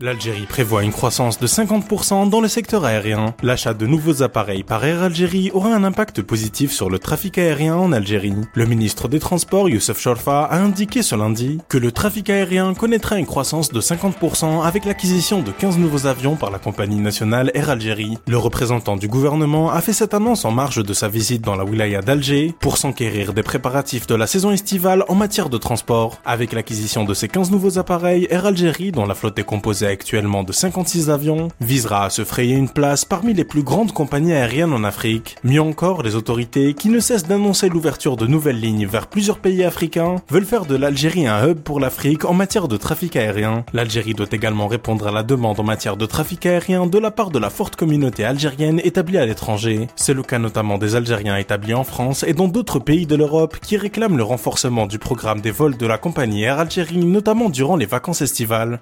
L'Algérie prévoit une croissance de 50% dans le secteur aérien. L'achat de nouveaux appareils par Air Algérie aura un impact positif sur le trafic aérien en Algérie. Le ministre des Transports, Youssef Chorfa, a indiqué ce lundi que le trafic aérien connaîtra une croissance de 50% avec l'acquisition de 15 nouveaux avions par la compagnie nationale Air Algérie. Le représentant du gouvernement a fait cette annonce en marge de sa visite dans la wilaya d'Alger pour s'enquérir des préparatifs de la saison estivale en matière de transport. Avec l'acquisition de ces 15 nouveaux appareils, Air Algérie, dont la flotte est composée actuellement de 56 avions, visera à se frayer une place parmi les plus grandes compagnies aériennes en Afrique. Mieux encore, les autorités, qui ne cessent d'annoncer l'ouverture de nouvelles lignes vers plusieurs pays africains, veulent faire de l'Algérie un hub pour l'Afrique en matière de trafic aérien. L'Algérie doit également répondre à la demande en matière de trafic aérien de la part de la forte communauté algérienne établie à l'étranger. C'est le cas notamment des Algériens établis en France et dans d'autres pays de l'Europe qui réclament le renforcement du programme des vols de la compagnie Air Algérie, notamment durant les vacances estivales.